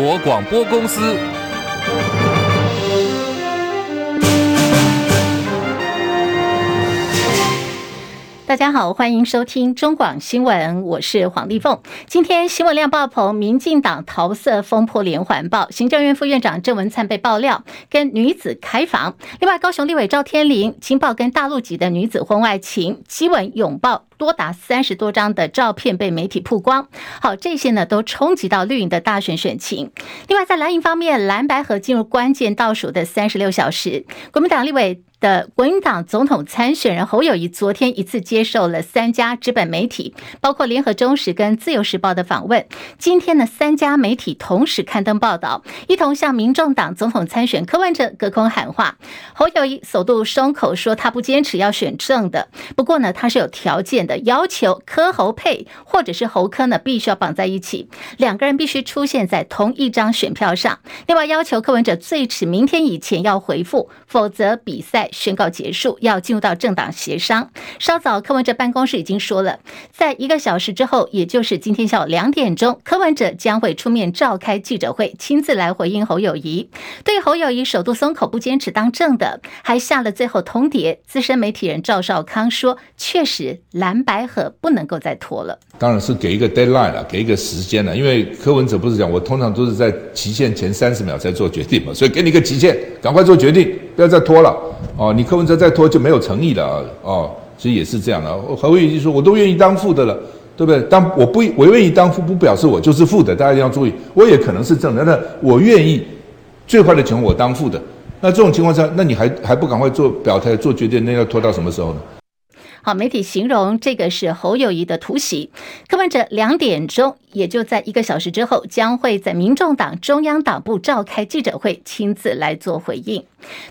国广播公司。大家好，欢迎收听中广新闻，我是黄丽凤。今天新闻量爆棚，民进党桃色风波连环爆，行政院副院长郑文灿被爆料跟女子开房。另外，高雄立委赵天麟惊爆跟大陆籍的女子婚外情，激吻拥抱多达三十多张的照片被媒体曝光。好，这些呢都冲击到绿营的大选选情。另外，在蓝营方面，蓝白合进入关键倒数的三十六小时，国民党立委。的国民党总统参选人侯友谊昨天一次接受了三家纸本媒体，包括联合、中时跟自由时报的访问。今天呢，三家媒体同时刊登报道，一同向民众党总统参选柯文哲隔空喊话。侯友谊首度松口说，他不坚持要选正的，不过呢，他是有条件的，要求柯侯配或者是侯柯呢，必须要绑在一起，两个人必须出现在同一张选票上。另外，要求柯文哲最迟明天以前要回复，否则比赛。宣告结束，要进入到政党协商。稍早，柯文哲办公室已经说了，在一个小时之后，也就是今天下午两点钟，柯文哲将会出面召开记者会，亲自来回应侯友宜。对侯友宜首度松口不坚持当政的，还下了最后通牒。资深媒体人赵少康说：“确实蓝白合不能够再拖了。”当然是给一个 deadline 了，给一个时间了。因为柯文哲不是讲，我通常都是在期限前三十秒才做决定嘛，所以给你个期限，赶快做决定，不要再拖了。哦，你柯文哲再拖就没有诚意了啊。哦，其实也是这样的。侯友宜说，我都愿意当副的了，对不对？当我不我愿意当副，不表示我就是副的，大家一定要注意。我也可能是正的，那我愿意最坏的情况我当副的。那这种情况下，那你还还不赶快做表态、做决定，那要拖到什么时候呢？好，媒体形容这个是侯友宜的突袭。柯文哲两点钟，也就在一个小时之后，将会在民众党中央党部召开记者会，亲自来做回应。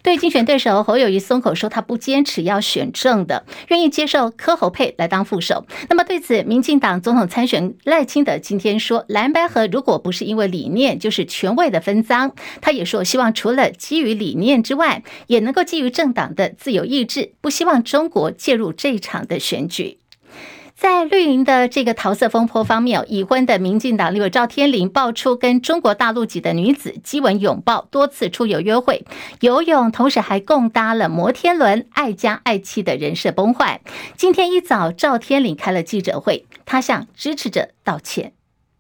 对竞选对手侯友谊松口说，他不坚持要选正的，愿意接受柯侯配来当副手。那么对此，民进党总统参选赖清德今天说，蓝白合如果不是因为理念，就是权位的分赃。他也说，希望除了基于理念之外，也能够基于政党的自由意志，不希望中国介入这。场的选举，在绿营的这个桃色风波方面，已婚的民进党立委赵天麟爆出跟中国大陆籍的女子激吻拥抱，多次出游约会、游泳，同时还共搭了摩天轮，爱家爱妻的人设崩坏。今天一早，赵天麟开了记者会，他向支持者道歉。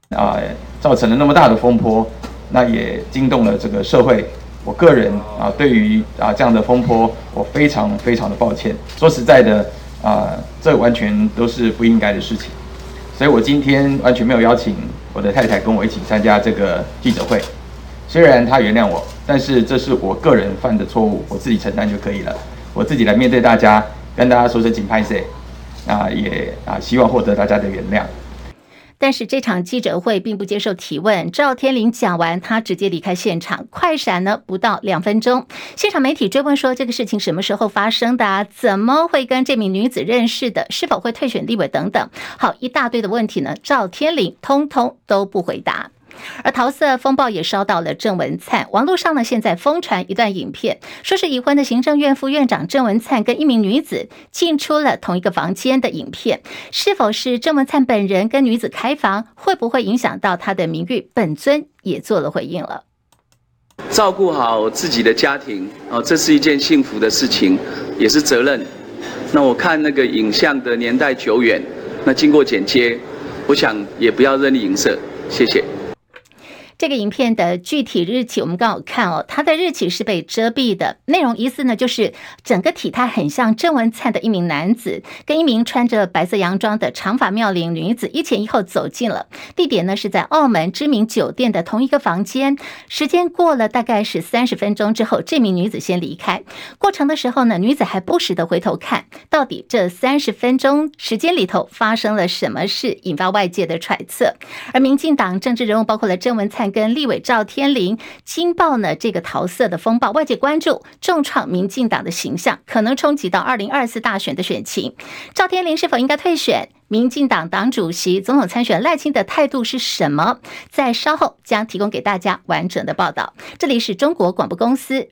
啊，造成了那么大的风波，那也惊动了这个社会。我个人啊，对于啊这样的风波，我非常非常的抱歉。说实在的，啊，这完全都是不应该的事情。所以我今天完全没有邀请我的太太跟我一起参加这个记者会。虽然她原谅我，但是这是我个人犯的错误，我自己承担就可以了。我自己来面对大家，跟大家说声请拍谢，啊，也啊希望获得大家的原谅。但是这场记者会并不接受提问，赵天麟讲完，他直接离开现场。快闪呢，不到两分钟，现场媒体追问说：“这个事情什么时候发生的？怎么会跟这名女子认识的？是否会退选立委等等？”好，一大堆的问题呢，赵天麟通通都不回答。而桃色风暴也烧到了郑文灿，网络上呢现在疯传一段影片，说是已婚的行政院副院长郑文灿跟一名女子进出了同一个房间的影片，是否是郑文灿本人跟女子开房，会不会影响到他的名誉？本尊也做了回应了，照顾好自己的家庭哦，这是一件幸福的事情，也是责任。那我看那个影像的年代久远，那经过剪接，我想也不要任意影射，谢谢。这个影片的具体日期，我们刚好看哦，它的日期是被遮蔽的。内容疑似呢，就是整个体态很像郑文灿的一名男子，跟一名穿着白色洋装的长发妙龄女子一前一后走进了。地点呢是在澳门知名酒店的同一个房间。时间过了大概是三十分钟之后，这名女子先离开。过程的时候呢，女子还不时的回头看，到底这三十分钟时间里头发生了什么事，引发外界的揣测。而民进党政治人物包括了郑文灿。跟立委赵天麟惊爆呢，这个桃色的风暴，外界关注重创民进党的形象，可能冲击到二零二四大选的选情。赵天麟是否应该退选？民进党党主席、总统参选赖清德态度是什么？在稍后将提供给大家完整的报道。这里是中国广播公司。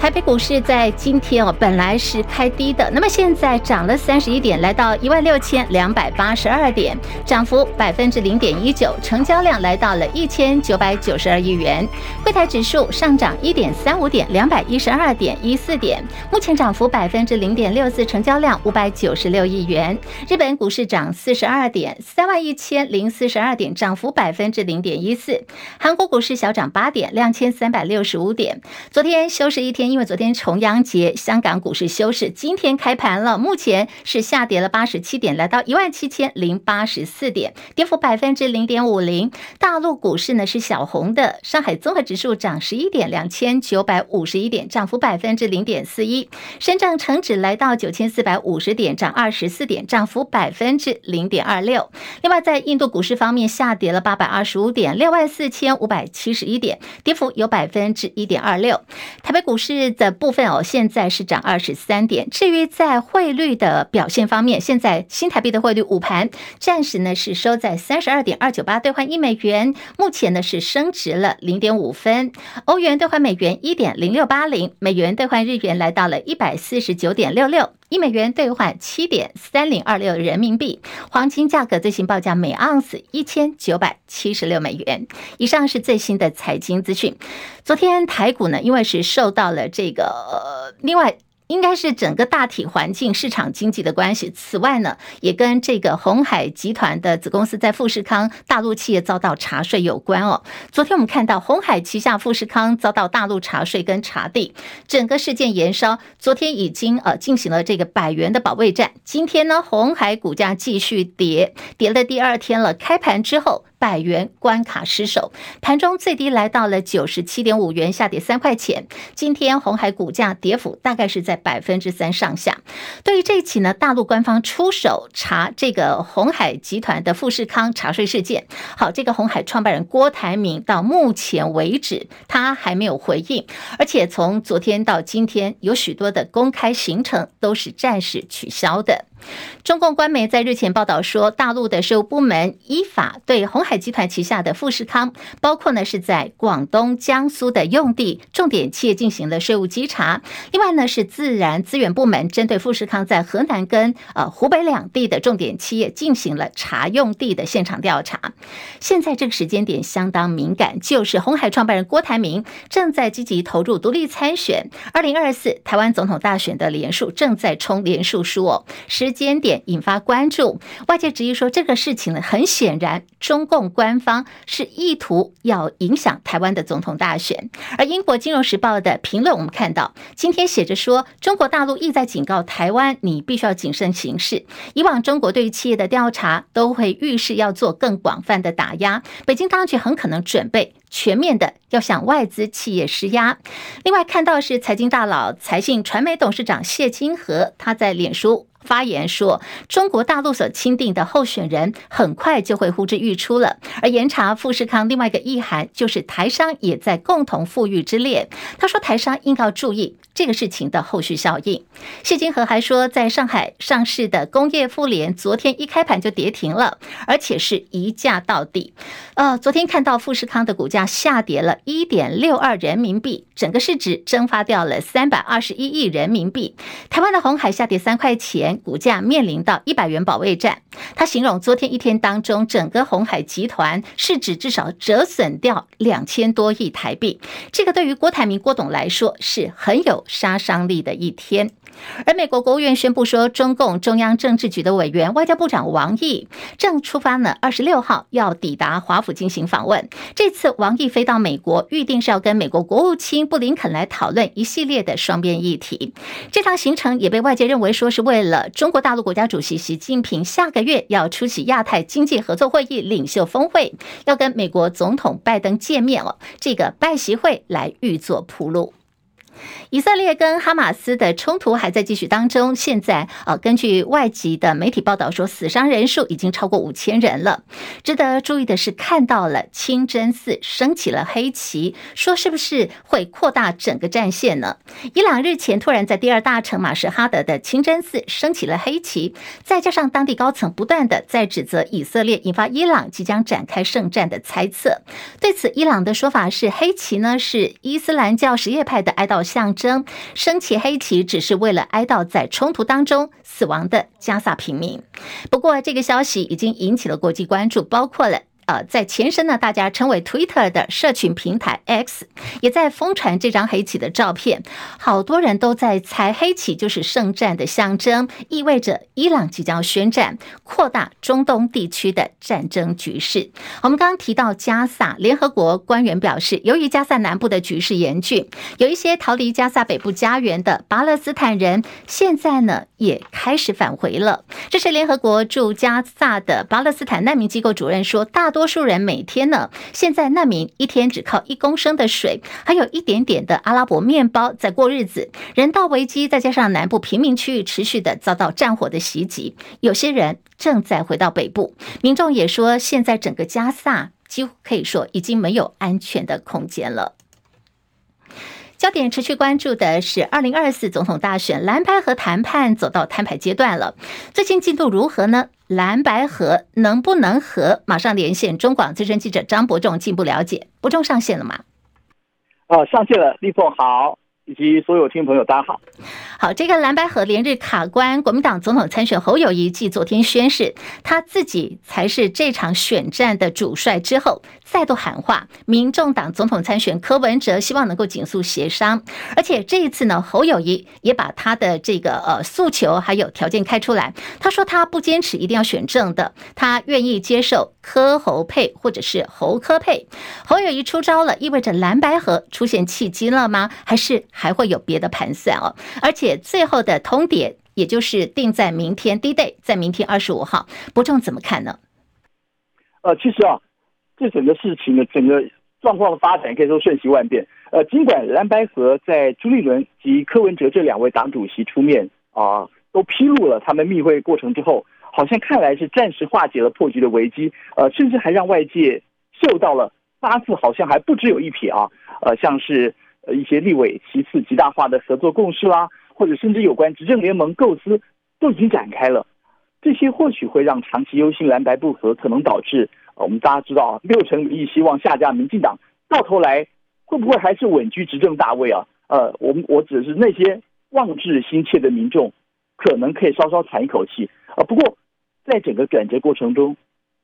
台北股市在今天哦，本来是开低的，那么现在涨了三十一点，来到一万六千两百八十二点，涨幅百分之零点一九，成交量来到了一千九百九十二亿元。柜台指数上涨一点三五点，两百一十二点一四点，目前涨幅百分之零点六四，成交量五百九十六亿元。日本股市涨四十二点，三万一千零四十二点，涨幅百分之零点一四。韩国股市小涨八点，两千三百六十五点。昨天休市一天。因为昨天重阳节，香港股市休市，今天开盘了，目前是下跌了八十七点，来到一万七千零八十四点，跌幅百分之零点五零。大陆股市呢是小红的，上海综合指数涨十一点，两千九百五十一点，涨幅百分之零点四一。深圳成指来到九千四百五十点，涨二十四点，涨幅百分之零点二六。另外，在印度股市方面，下跌了八百二十五点，六万四千五百七十一点，跌幅有百分之一点二六。台北股市。的部分哦，现在是涨二十三点。至于在汇率的表现方面，现在新台币的汇率午盘暂时呢是收在三十二点二九八兑换一美元，目前呢是升值了零点五分。欧元兑换美元一点零六八零，美元兑换日元来到了一百四十九点六六。一美元兑换七点三零二六人民币，黄金价格最新报价每盎司一千九百七十六美元。以上是最新的财经资讯。昨天台股呢，因为是受到了这个，呃，另外。应该是整个大体环境、市场经济的关系。此外呢，也跟这个鸿海集团的子公司在富士康大陆企业遭到查税有关哦。昨天我们看到鸿海旗下富士康遭到大陆查税跟查地，整个事件延烧。昨天已经呃进行了这个百元的保卫战。今天呢，红海股价继续跌，跌了第二天了。开盘之后。百元关卡失守，盘中最低来到了九十七点五元，下跌三块钱。今天红海股价跌幅大概是在百分之三上下。对于这一起呢，大陆官方出手查这个鸿海集团的富士康查税事件。好，这个红海创办人郭台铭到目前为止他还没有回应，而且从昨天到今天有许多的公开行程都是暂时取消的。中共官媒在日前报道说，大陆的税务部门依法对鸿海集团旗下的富士康，包括呢是在广东、江苏的用地重点企业进行了税务稽查。另外呢是自然资源部门针对富士康在河南跟呃湖北两地的重点企业进行了查用地的现场调查。现在这个时间点相当敏感，就是红海创办人郭台铭正在积极投入独立参选二零二四台湾总统大选的连署，正在冲连署书哦。时间点引发关注，外界质疑说这个事情呢，很显然中共官方是意图要影响台湾的总统大选。而英国金融时报的评论，我们看到今天写着说，中国大陆意在警告台湾，你必须要谨慎行事。以往中国对于企业的调查都会预示要做更广泛的打压，北京当局很可能准备。全面的要向外资企业施压。另外看到是财经大佬、财信传媒董事长谢金河，他在脸书发言说，中国大陆所钦定的候选人很快就会呼之欲出了。而严查富士康另外一个意涵，就是台商也在共同富裕之列。他说，台商应该注意这个事情的后续效应。谢金河还说，在上海上市的工业富联昨天一开盘就跌停了，而且是一价到底。呃，昨天看到富士康的股价。下跌了一点六二人民币，整个市值蒸发掉了三百二十一亿人民币。台湾的红海下跌三块钱，股价面临到一百元保卫战。他形容昨天一天当中，整个鸿海集团市值至少折损掉两千多亿台币。这个对于郭台铭郭董来说是很有杀伤力的一天。而美国国务院宣布说，中共中央政治局的委员外交部长王毅正出发呢，二十六号要抵达华府进行访问。这次王毅飞到美国，预定是要跟美国国务卿布林肯来讨论一系列的双边议题。这趟行程也被外界认为说是为了中国大陆国家主席习近平下个月要出席亚太经济合作会议领袖峰会，要跟美国总统拜登见面哦，这个拜习会来预做铺路。以色列跟哈马斯的冲突还在继续当中。现在啊，根据外籍的媒体报道说，死伤人数已经超过五千人了。值得注意的是，看到了清真寺升起了黑旗，说是不是会扩大整个战线呢？伊朗日前突然在第二大城马什哈德的清真寺升起了黑旗，再加上当地高层不断的在指责以色列，引发伊朗即将展开圣战的猜测。对此，伊朗的说法是，黑旗呢是伊斯兰教什叶派的哀悼。象征，升起黑旗只是为了哀悼在冲突当中死亡的加萨平民。不过，这个消息已经引起了国际关注，包括了。呃，在前身呢，大家称为 Twitter 的社群平台 X，也在疯传这张黑旗的照片。好多人都在猜，黑旗就是圣战的象征，意味着伊朗即将宣战，扩大中东地区的战争局势。我们刚刚提到加萨，联合国官员表示，由于加萨南部的局势严峻，有一些逃离加萨北部家园的巴勒斯坦人，现在呢也开始返回了。这是联合国驻加萨的巴勒斯坦难民机构主任说，大多。多数人每天呢，现在难民一天只靠一公升的水，还有一点点的阿拉伯面包在过日子。人道危机再加上南部平民区域持续的遭到战火的袭击，有些人正在回到北部。民众也说，现在整个加萨几乎可以说已经没有安全的空间了。焦点持续关注的是二零二四总统大选，蓝白和谈判走到摊牌阶段了，最近进度如何呢？蓝白河能不能和？马上连线中广资深记者张伯仲进一步了解。伯仲上线了吗？哦，上线了，立凤好。以及所有听朋友，大家好。好，这个蓝白河连日卡关，国民党总统参选侯友谊继昨天宣誓他自己才是这场选战的主帅之后，再度喊话，民众党总统参选柯文哲希望能够尽速协商。而且这一次呢，侯友谊也把他的这个呃诉求还有条件开出来，他说他不坚持一定要选正的，他愿意接受柯侯配或者是侯柯配。侯友谊出招了，意味着蓝白河出现契机了吗？还是？还会有别的盘算哦，而且最后的通牒，也就是定在明天，D-Day，在明天二十五号，伯仲怎么看呢？呃，其实啊，这整个事情的整个状况的发展可以说瞬息万变。呃，尽管蓝白合在朱立伦及柯文哲这两位党主席出面啊、都披露了他们密会过程之后，好像看来是暂时化解了破局的危机，呃，甚至还让外界嗅到了八字好像还不只有一撇啊，呃，像是。呃，一些立委其次极大化的合作共识啦，或者甚至有关执政联盟构思都已经展开了。这些或许会让长期忧心蓝白不合，可能导致我们大家知道啊，六成民意希望下架民进党，到头来会不会还是稳居执政大位啊？呃，我们我指的是那些望志心切的民众，可能可以稍稍喘一口气啊。不过，在整个转折过程中，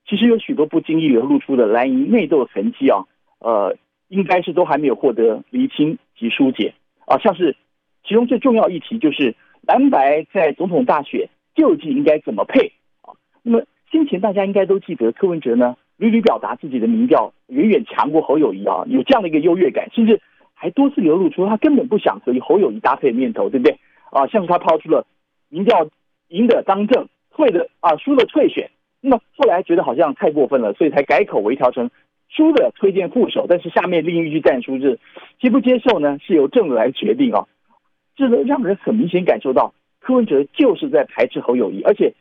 其实有许多不经意流露出的蓝营内斗的痕迹啊，呃。应该是都还没有获得厘清及疏解啊，像是其中最重要议题就是蓝白在总统大选究竟应该怎么配啊？那么先前大家应该都记得柯文哲呢屡屡表达自己的民调远远强过侯友谊啊，有这样的一个优越感，甚至还多次流露出他根本不想和侯友谊搭配的念头，对不对啊？像是他抛出了民调赢的当政，退的啊输的退选，那么后来觉得好像太过分了，所以才改口微调成。输的推荐副手，但是下面另一句战书是接不接受呢？是由正的来决定啊，这个让人很明显感受到柯文哲就是在排斥侯友谊，而且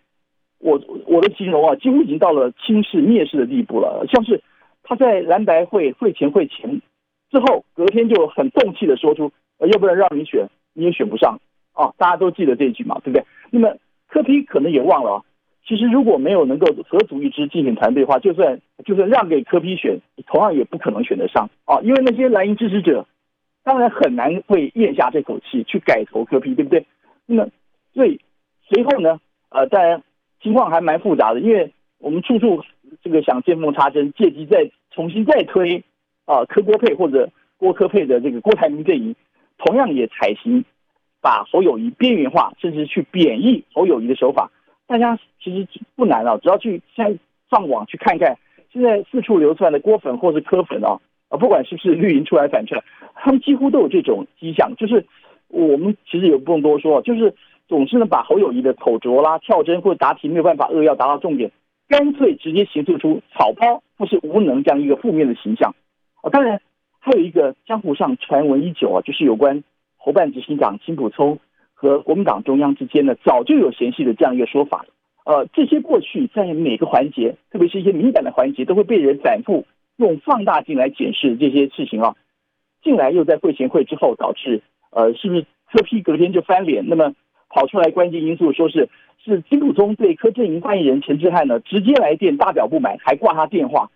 我我的形容啊，几乎已经到了轻视蔑视的地步了。像是他在蓝白会会前会前之后，隔天就很动气的说出，呃，要不然让你选你也选不上啊，大家都记得这句嘛，对不对？那么柯 P 可能也忘了啊。其实如果没有能够合组一支竞选团队的话，就算就算让给柯批选，同样也不可能选得上啊！因为那些蓝营支持者，当然很难会咽下这口气去改投柯批对不对？那么，所以随后呢，呃，当然情况还蛮复杂的，因为我们处处这个想见缝插针，借机再重新再推啊柯郭配或者郭柯配的这个郭台铭阵营，同样也采行把侯友谊边缘化，甚至去贬义侯友谊的手法。大家其实不难啊，只要去现在上网去看看，现在四处流窜的郭粉或是柯粉啊，啊，不管是不是绿营出来反串，他们几乎都有这种迹象。就是我们其实也不用多说，就是总是能把侯友谊的口拙啦、跳针或者答题没有办法扼要达到重点，干脆直接形塑出草包或是无能这样一个负面的形象啊。当然还有一个江湖上传闻已久啊，就是有关侯办执行长金普聪。和国民党中央之间呢，早就有嫌隙的这样一个说法。呃，这些过去在每个环节，特别是一些敏感的环节，都会被人反复用放大镜来检视这些事情啊。近来又在会前会之后，导致呃，是不是柯 P 隔天就翻脸？那么跑出来关键因素，说是是金溥聪对柯震营发言人陈志汉呢，直接来电大表不满，还挂他电话。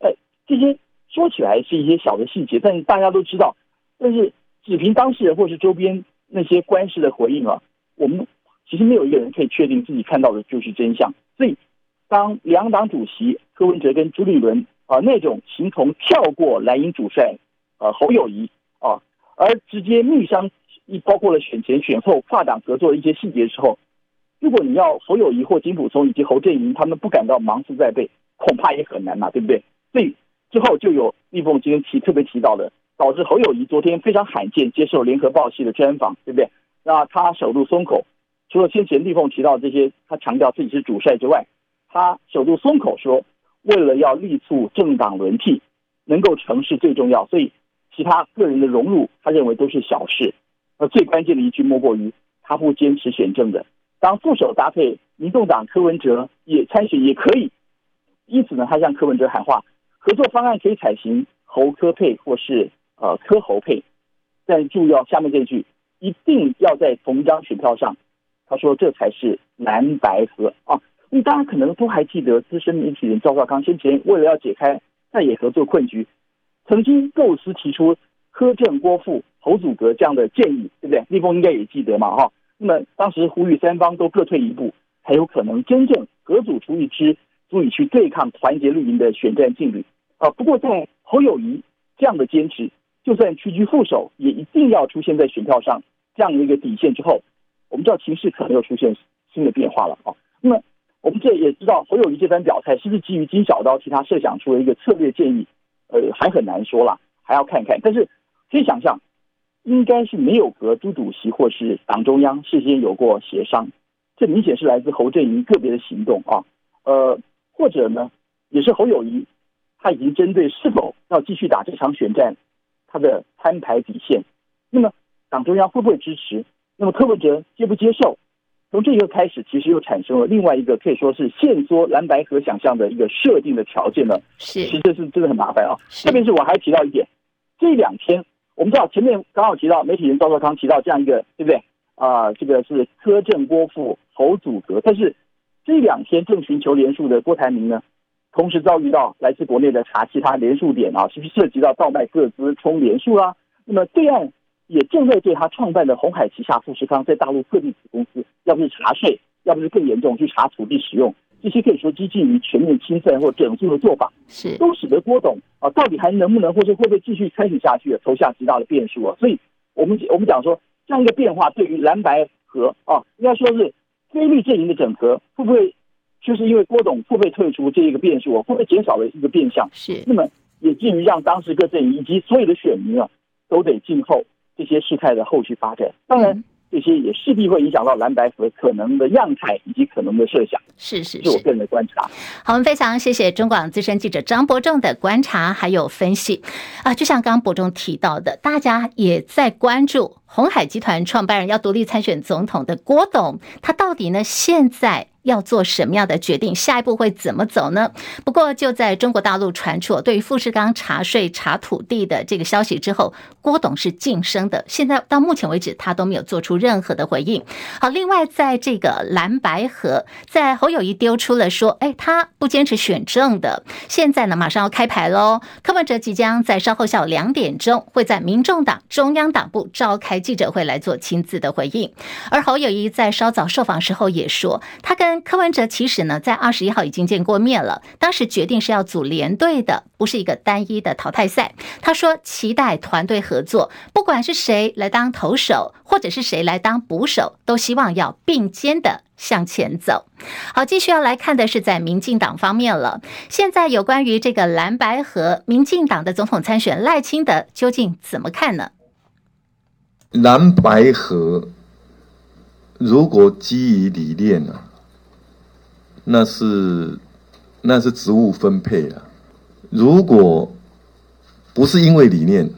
呃，这些说起来是一些小的细节，但是大家都知道。但是只凭当事人或是周边那些官司的回应啊，我们其实没有一个人可以确定自己看到的就是真相。所以，当两党主席柯文哲跟朱立伦啊那种形同跳过蓝营主帅啊侯友谊啊，而直接密商，一包括了选前选后跨党合作的一些细节的时候，如果你要侯友谊或金溥聪以及侯振营他们不感到芒刺在背，恐怕也很难嘛，对不对？所以之后就有立凤今天提特别提到的。导致侯友宜昨天非常罕见接受联合报系的专访，对不对？那他首度松口，除了先前立凤提到这些，他强调自己是主帅之外，他首度松口说，为了要力促政党轮替，能够成事最重要，所以其他个人的融入，他认为都是小事。而最关键的一句莫过于他不坚持选政的，当副手搭配民众党柯文哲也参选也可以，因此呢，他向柯文哲喊话，合作方案可以采行侯柯配或是。呃，柯侯配，但注意要下面这句，一定要在同张选票上。他说这才是蓝白合啊！因为大家可能都还记得，资深媒体人赵少康先前为了要解开在野合作困局，曾经构思提出柯正郭副侯祖阁这样的建议，对不对？立峰应该也记得嘛，哈。那么当时呼吁三方都各退一步，才有可能真正合组出一支足以去对抗团结绿营的选战劲旅啊。不过在侯友谊这样的坚持。就算屈居副手，也一定要出现在选票上这样的一个底线之后，我们知道情势可能又出现新的变化了啊。那么我们这也知道侯友谊这番表态是不是基于金小刀替他设想出了一个策略建议？呃，还很难说了，还要看看。但是可以想象，应该是没有和朱主席或是党中央事先有过协商，这明显是来自侯阵营个别的行动啊。呃，或者呢，也是侯友谊他已经针对是否要继续打这场选战。他的摊牌底线，那么党中央会不会支持？那么柯文哲接不接受？从这个开始，其实又产生了另外一个可以说是限缩蓝白河想象的一个设定的条件呢。是，其实这是真的很麻烦啊。特别是我还提到一点，这两天我们知道前面刚好提到媒体人赵少康提到这样一个，对不对？啊、呃，这个是柯正郭富侯组阁，但是这两天正寻求连署的郭台铭呢？同时遭遇到来自国内的查其他联署点啊，是不是涉及到倒卖个资充连署啊？那么对岸也正在对他创办的红海旗下富士康在大陆各地子公司，要不是查税，要不是更严重去查土地使用，这些可以说接近于全面清算或整肃的做法，是都使得郭董啊，到底还能不能，或者会不会继续参与下去，投下极大的变数啊。所以我们我们讲说这样一个变化，对于蓝白和啊，应该说是非绿阵营的整合，会不会？就是因为郭董付费退出这一个变数，会不会减少了一个变相？是，那么也至于让当时各阵营以及所有的选民啊，都得静候这些事态的后续发展。当然，这些也势必会影响到蓝白河可能的样态以及可能的设想。是是是，是我个人的观察。好，我们非常谢谢中广资深记者张伯仲的观察还有分析啊，就像刚刚伯仲提到的，大家也在关注鸿海集团创办人要独立参选总统的郭董，他到底呢现在？要做什么样的决定？下一步会怎么走呢？不过就在中国大陆传出对于富士康查税查土地的这个消息之后，郭董是晋升的。现在到目前为止，他都没有做出任何的回应。好，另外在这个蓝白河，在侯友宜丢出了说，哎，他不坚持选正的。现在呢，马上要开牌喽。柯文哲即将在稍后下午两点钟会在民众党中央党部召开记者会来做亲自的回应。而侯友谊在稍早受访时候也说，他跟柯文哲其实呢，在二十一号已经见过面了。当时决定是要组连队的，不是一个单一的淘汰赛。他说期待团队合作，不管是谁来当投手，或者是谁来当捕手，都希望要并肩的向前走。好，继续要来看的是在民进党方面了。现在有关于这个蓝白和，民进党的总统参选赖清德究竟怎么看呢？蓝白合如果基于理念呢？那是那是职务分配啊，如果不是因为理念，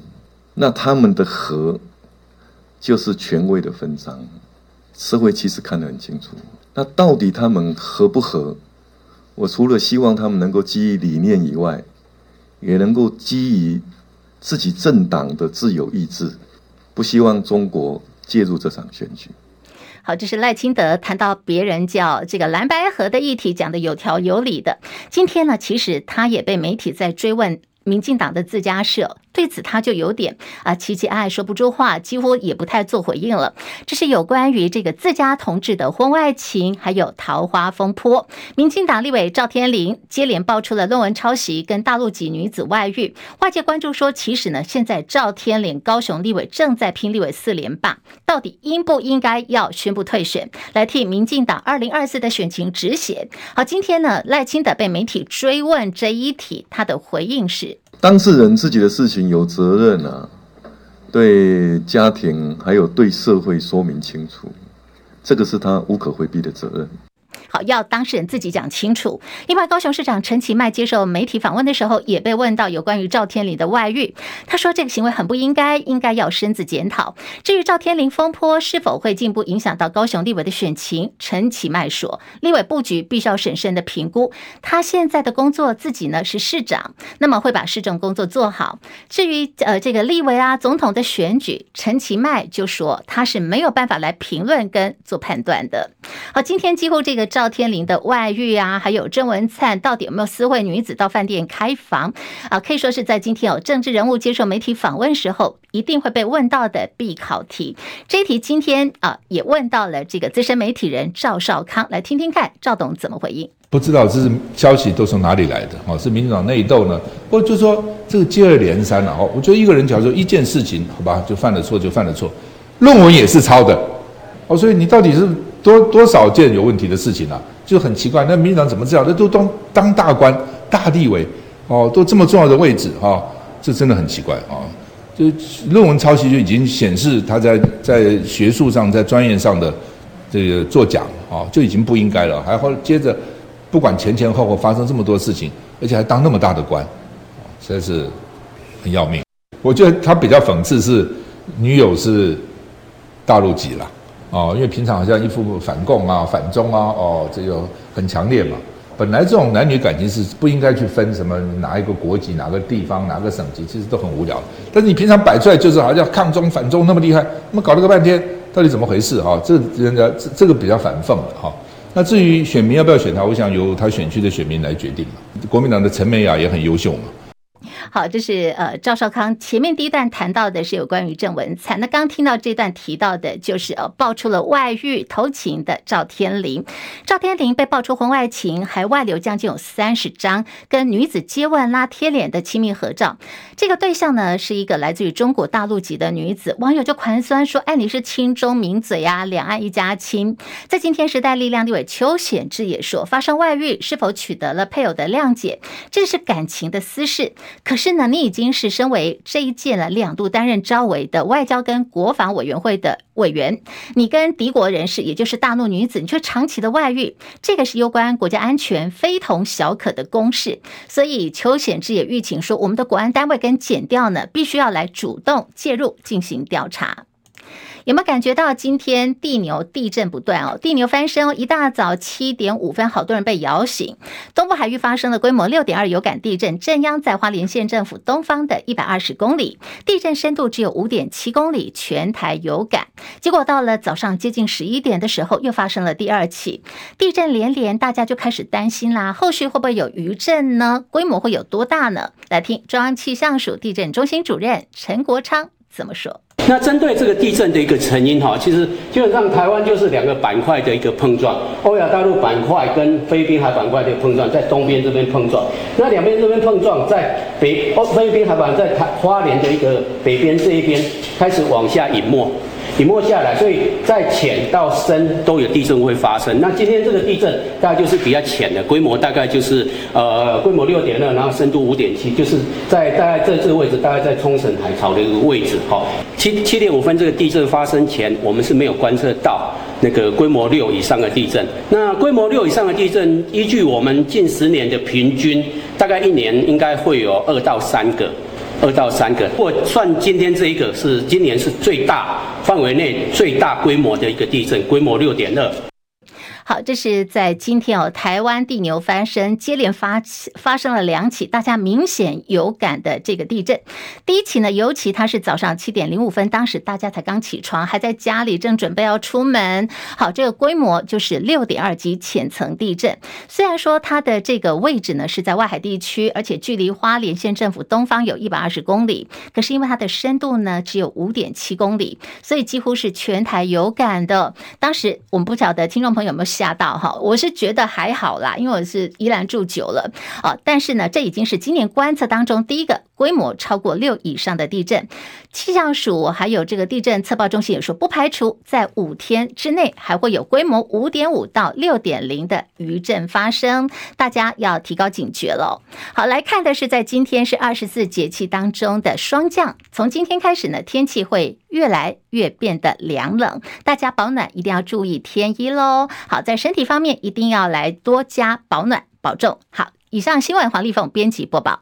那他们的合就是权位的分赃。社会其实看得很清楚，那到底他们合不合？我除了希望他们能够基于理念以外，也能够基于自己政党的自由意志，不希望中国介入这场选举。好，这是赖清德谈到别人叫这个蓝白合的议题，讲的有条有理的。今天呢，其实他也被媒体在追问民进党的自家社对此他就有点啊奇奇怪怪说不出话，几乎也不太做回应了。这是有关于这个自家同志的婚外情，还有桃花风波。民进党立委赵天麟接连爆出了论文抄袭跟大陆籍女子外遇，外界关注说，其实呢，现在赵天麟高雄立委正在拼立委四连霸，到底应不应该要宣布退选，来替民进党二零二四的选情止血？好，今天呢，赖清德被媒体追问这一题，他的回应是：当事人自己的事情有责任啊，对家庭还有对社会说明清楚，这个是他无可回避的责任。要当事人自己讲清楚。另外，高雄市长陈其迈接受媒体访问的时候，也被问到有关于赵天麟的外遇，他说这个行为很不应该，应该要深自检讨。至于赵天麟风波是否会进一步影响到高雄立委的选情，陈其迈说，立委布局必须要审慎的评估。他现在的工作自己呢是市长，那么会把市政工作做好。至于呃这个立委啊总统的选举，陈其迈就说他是没有办法来评论跟做判断的。好，今天几乎这个。赵天林的外遇啊，还有郑文灿到底有没有私会女子到饭店开房啊？可以说是在今天有政治人物接受媒体访问时候，一定会被问到的必考题。这一题今天啊也问到了这个资深媒体人赵少康，来听听看赵董怎么回应。不知道这是消息都从哪里来的？哦，是民进党内斗呢？或者就说这个接二连三了？哦，我觉得一个人假如说一件事情，好吧，就犯了错就犯了错，论文也是抄的，哦，所以你到底是？多多少件有问题的事情啊，就很奇怪。那民进党怎么知道？那都当当大官、大地位，哦，都这么重要的位置啊、哦，这真的很奇怪啊、就论文抄袭就已经显示他在在学术上、在专业上的这个作假啊、就已经不应该了。还后接着不管前前后后发生这么多事情，而且还当那么大的官，实在是很要命。我觉得他比较讽刺是女友是大陆籍了。哦，因为平常好像一副反共啊、反中啊，哦，这就很强烈嘛。本来这种男女感情是不应该去分什么哪一个国籍、哪个地方、哪个省级，其实都很无聊。但是你平常摆出来就是好像抗中反中那么厉害，那么搞了个半天，到底怎么回事？哈、哦，这人家这这个比较反讽了哈、那至于选民要不要选他，我想由他选区的选民来决定。国民党的陈美雅也很优秀嘛。好，这是呃赵少康前面第一段谈到的是有关于郑文灿，那刚听到这段提到的就是呃爆出了外遇偷情的赵天麟，赵天麟被爆出婚外情，还外流将近有三十张跟女子接吻拉贴脸的亲密合照，这个对象呢是一个来自于中国大陆籍的女子，网友就狂酸说，哎，你是亲中名嘴呀，两岸一家亲。在今天时代力量立委邱显智也说，发生外遇是否取得了配偶的谅解，这是感情的私事，可。可是呢，你已经是身为这一届了两度担任招委的外交跟国防委员会的委员，你跟敌国人士，也就是大陆女子，你却长期的外遇，这个是攸关国家安全非同小可的公事。所以邱显智也预警说，我们的国安单位跟检调呢，必须要来主动介入进行调查。有没有感觉到今天地牛地震不断哦？地牛翻身哦！一大早七点五分，好多人被摇醒。东部海域发生了规模六点二有感地震，震央在花莲县政府东方的一百二十公里，地震深度只有五点七公里，全台有感。结果到了早上接近十一点的时候，又发生了第二起地震连连，大家就开始担心啦，后续会不会有余震呢？规模会有多大呢？来听中央气象署地震中心主任陈国昌怎么说。那针对这个地震的一个成因哈，其实基本上台湾就是两个板块的一个碰撞，欧亚大陆板块跟菲律宾海板块的碰撞，在东边这边碰撞，那两边这边碰撞，在北欧菲律宾海板在台花莲的一个北边这一边开始往下隐没。隐没下来，所以在浅到深都有地震会发生。那今天这个地震大概就是比较浅的，规模大概就是呃规模六点二，然后深度五点七，就是在大概在这个位置，大概在冲绳海槽的一个位置。哈，七七点五分这个地震发生前，我们是没有观测到那个规模六以上的地震。那规模六以上的地震，依据我们近十年的平均，大概一年应该会有二到三个。二到三个，或算今天这一个是今年是最大范围内最大规模的一个地震，规模六点二。好，这是在今天哦，台湾地牛翻身，接连发起发生了两起大家明显有感的这个地震。第一起呢，尤其它是早上七点零五分，当时大家才刚起床，还在家里正准备要出门。好，这个规模就是六点二级浅层地震。虽然说它的这个位置呢是在外海地区，而且距离花莲县政府东方有一百二十公里，可是因为它的深度呢只有五点七公里，所以几乎是全台有感的。当时我们不晓得听众朋友有没有吓到哈，我是觉得还好啦，因为我是宜兰住久了啊。但是呢，这已经是今年观测当中第一个规模超过六以上的地震。气象署还有这个地震测报中心也说，不排除在五天之内还会有规模五点五到六点零的余震发生，大家要提高警觉喽。好，来看的是在今天是二十四节气当中的霜降，从今天开始呢，天气会越来越变得凉冷，大家保暖一定要注意添衣喽。好，在身体方面一定要来多加保暖，保重。好，以上新闻黄丽凤编辑播报。